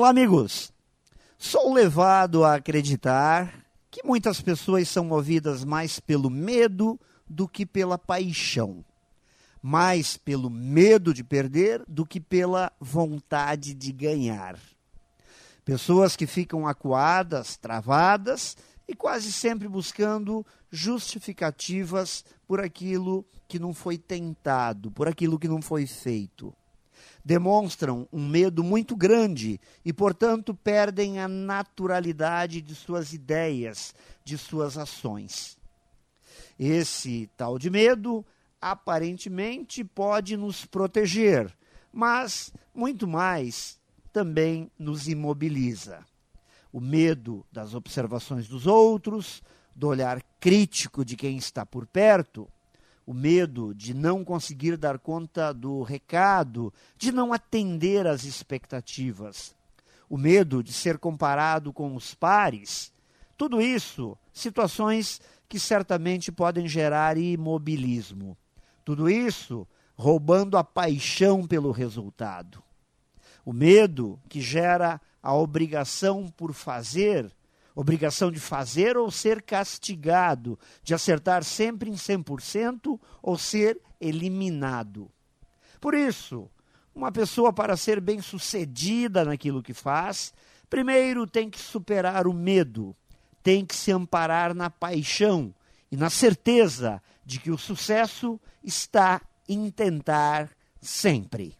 Olá, amigos. Sou levado a acreditar que muitas pessoas são movidas mais pelo medo do que pela paixão. Mais pelo medo de perder do que pela vontade de ganhar. Pessoas que ficam acuadas, travadas e quase sempre buscando justificativas por aquilo que não foi tentado, por aquilo que não foi feito demonstram um medo muito grande e, portanto, perdem a naturalidade de suas ideias, de suas ações. Esse tal de medo aparentemente pode nos proteger, mas muito mais também nos imobiliza. O medo das observações dos outros, do olhar crítico de quem está por perto, o medo de não conseguir dar conta do recado, de não atender às expectativas, o medo de ser comparado com os pares, tudo isso, situações que certamente podem gerar imobilismo. Tudo isso roubando a paixão pelo resultado. O medo que gera a obrigação por fazer obrigação de fazer ou ser castigado, de acertar sempre em 100% ou ser eliminado. Por isso, uma pessoa para ser bem-sucedida naquilo que faz, primeiro tem que superar o medo, tem que se amparar na paixão e na certeza de que o sucesso está em tentar sempre.